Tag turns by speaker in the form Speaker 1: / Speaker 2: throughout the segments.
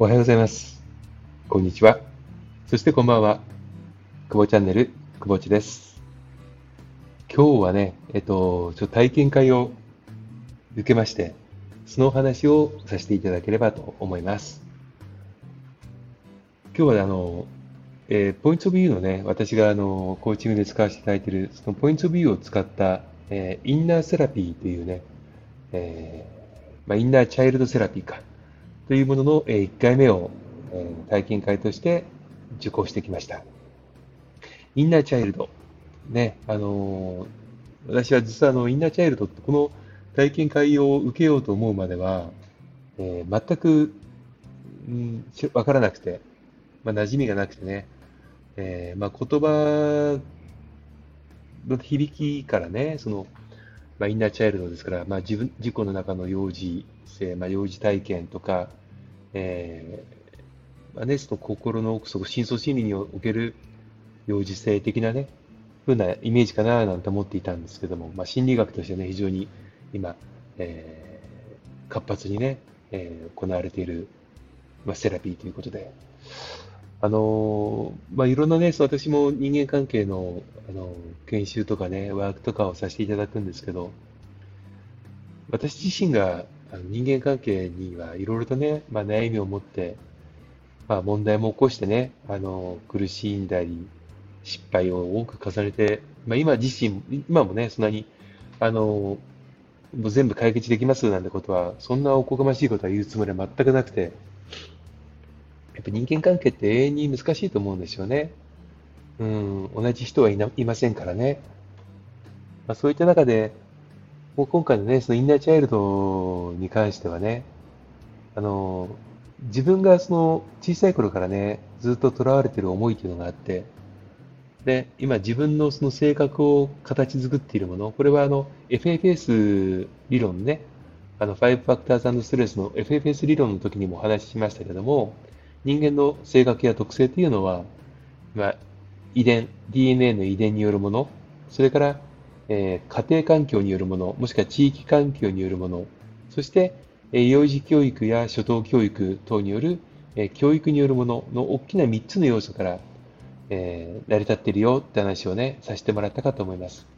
Speaker 1: おはようございます。こんにちは。そしてこんばんは。久保チャンネル、久保地です。今日はね、えっと、ちょっと体験会を受けまして、そのお話をさせていただければと思います。今日はあの、えーポイントビューのね、私があの、コーチングで使わせていただいている、そのポイントビューを使った、えーインナーセラピーというね、えーまあ、インナーチャイルドセラピーか、というものの、1回目を、体験会として受講してきました。インナーチャイルド。ね、あの私は実はあの、インナーチャイルドってこの体験会を受けようと思うまでは、えー全く、うん、わからなくて、まあ、馴染みがなくてね、えーまあ、言葉の響きからね、その、まあ、インナーチャイルドですから、まあ、自分、自己の中の幼児性、まあ、幼児体験とか、えーまあね、その心の奥底、深層心理における幼児性的なね、風なイメージかななんて思っていたんですけども、まあ、心理学としてね、非常に今、えー活発にね、えー行われている、まあ、セラピーということで、あのまあ、いろんなね、私も人間関係の、あの研修とかね、ワークとかをさせていただくんですけど、私自身があの人間関係にはいろいろとね、まあ、悩みを持って、まあ、問題も起こしてね、あの苦しんだり、失敗を多く重ねて、まあ、今自身、今もね、そんなに、あのもう全部解決できますなんてことは、そんなおこがましいことは言うつもりは全くなくて、やっぱ人間関係って永遠に難しいと思うんですよね。うん、同じ人はいな、いませんからね。まあ、そういった中で、もう今回のね、そのインナーチャイルドに関してはね、あの、自分がその小さい頃からね、ずっと囚われている思いというのがあって、で、今自分のその性格を形作っているもの、これはあの FFS 理論ね、あの5 Factors and Stress の FFS 理論の時にもお話ししましたけども、人間の性格や特性というのは、まあ、遺伝、DNA の遺伝によるもの、それから、えー家庭環境によるもの、もしくは地域環境によるもの、そして、えー幼児教育や初等教育等による、えー教育によるものの大きな3つの要素から、えー成り立っているよって話をね、させてもらったかと思います。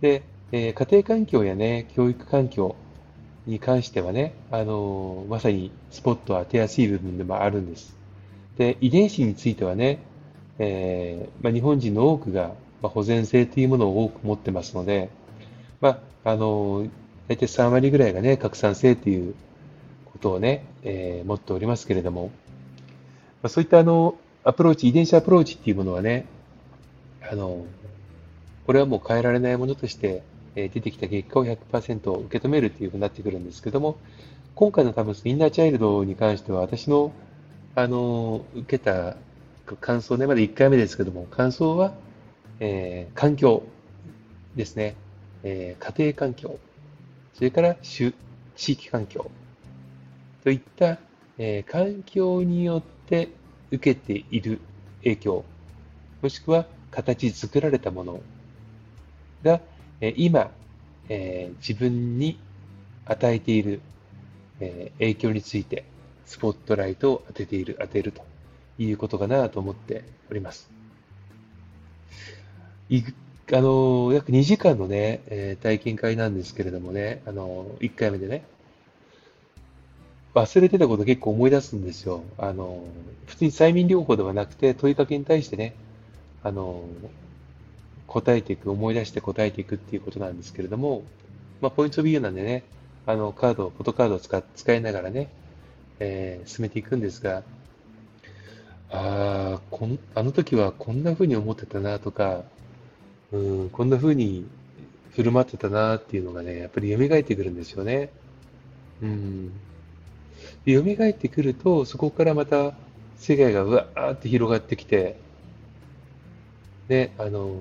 Speaker 1: で、えー家庭環境やね、教育環境に関してはね、あのーまさにスポットを当てやすい部分でもあるんです。で、遺伝子についてはね、えーまあ、日本人の多くが、まあ、保全性というものを多く持ってますので、まあ、あの大体3割ぐらいがね、拡散性ということをね、えー持っておりますけれども、まあ、そういったあの、アプローチ、遺伝子アプローチっていうものはね、あの、これはもう変えられないものとして、え出てきた結果を100%受け止めるっていうふうになってくるんですけども、今回の多分インナーチャイルドに関しては私の、あの、受けた感想ね、まだ1回目ですけども、感想は、えー環境ですね、えー家庭環境、それから種地域環境。といった、えー環境によって受けている影響、もしくは形作られたもの。が、えー今、えー自分に与えている、えー影響についてスポットライトを当てている、当てるということかなと思っております。いあの、約2時間のね、えー体験会なんですけれどもね、あの、1回目でね、忘れてたこと結構思い出すんですよ。あの、普通に催眠療法ではなくて、問いかけに対してね、あの、答えていく、思い出して答えていくっていうことなんですけれども、まあ、ポイントビューなんでね、あの、カード、フォトカードを使使いながらね、えー進めていくんですが、ああ、あの時はこんな風に思ってたなとか、うん、こんな風に振る舞ってたなっていうのがね、やっぱり蘇ってくるんですよね。うん。で、蘇ってくると、そこからまた世界がうわーって広がってきて、で、あの、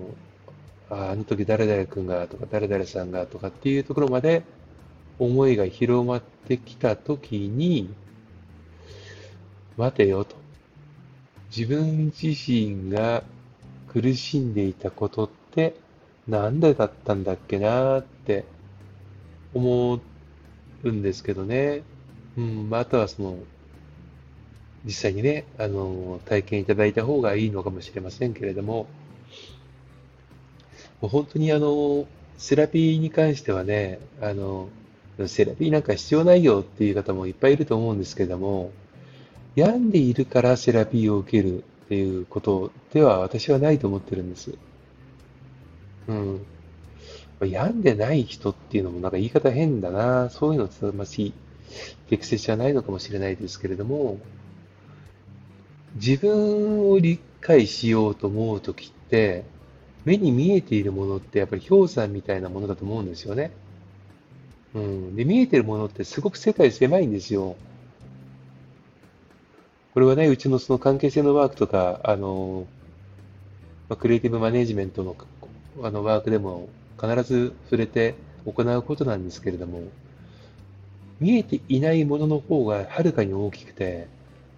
Speaker 1: あ、あの時誰々君がとか誰々さんがとかっていうところまで思いが広まってきた時に、待てよと。自分自身が苦しんでいたことってなんでだったんだっけなーって思うんですけどね。うん、まあ、とはその、実際にね、あの、体験いただいた方がいいのかもしれませんけれども、もう本当にあの、セラピーに関してはね、あの、セラピーなんか必要ないよっていう方もいっぱいいると思うんですけども、病んでいるからセラピーを受けるっていうことでは私はないと思ってるんです。うん。病んでない人っていうのもなんか言い方変だな。そういうのってましい適切じゃないのかもしれないですけれども、自分を理解しようと思うときって、目に見えているものってやっぱり氷山みたいなものだと思うんですよね。うん。で、見えてるものってすごく世界狭いんですよ。これはね、うちのその関係性のワークとか、あの、まあ、クリエイティブマネジメントのあのワークでも必ず触れて行うことなんですけれども、見えていないものの方がはるかに大きくて、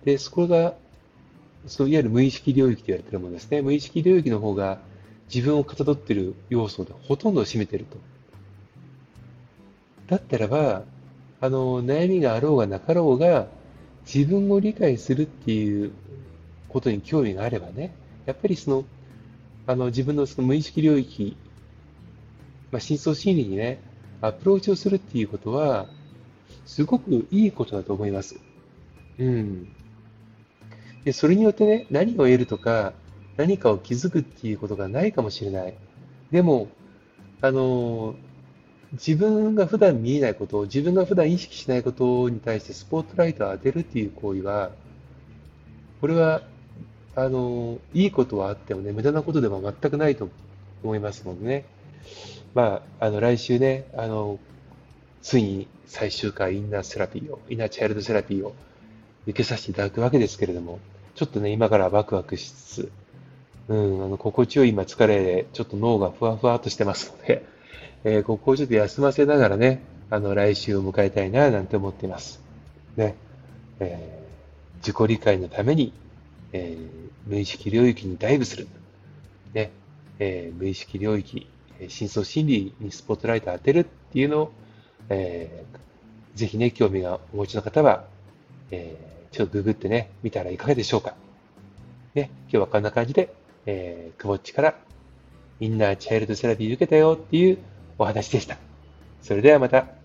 Speaker 1: で、そこが、そのいわゆる無意識領域と言われているものですね。無意識領域の方が自分をかたどっている要素でほとんどを占めていると。だったらば、あの、悩みがあろうがなかろうが、自分を理解するっていうことに興味があればね、やっぱりその、あの、自分のその無意識領域、まあ、深層心理にね、アプローチをするっていうことは、すごくいいことだと思います。うん。で、それによってね、何を得るとか、何かを気づくっていうことがないかもしれない。でも、あの、自分が普段見えないことを、自分が普段意識しないことに対してスポットライトを当てるっていう行為は、これは、あの、いいことはあってもね、無駄なことでは全くないと思いますのでね。まあ、あの、来週ね、あの、ついに最終回インナーセラピーを、インナーチャイルドセラピーを受けさせていただくわけですけれども、ちょっとね、今からワクワクしつつ、うん、あの、心地よい今疲れで、ちょっと脳がふわふわっとしてますので、えー、ここをちょっと休ませながらね、あの、来週を迎えたいな、なんて思っています。ね。えー、自己理解のために、えー、無意識領域にダイブする。ね。えー、無意識領域、深層心理にスポットライトを当てるっていうのを、えー、ぜひね、興味がお持ちの方は、えー、ちょっとググってね、見たらいかがでしょうか。ね、今日はこんな感じで、えー、くぼっちからインナーチャイルドセラピー受けたよっていうお話でした。それではまた。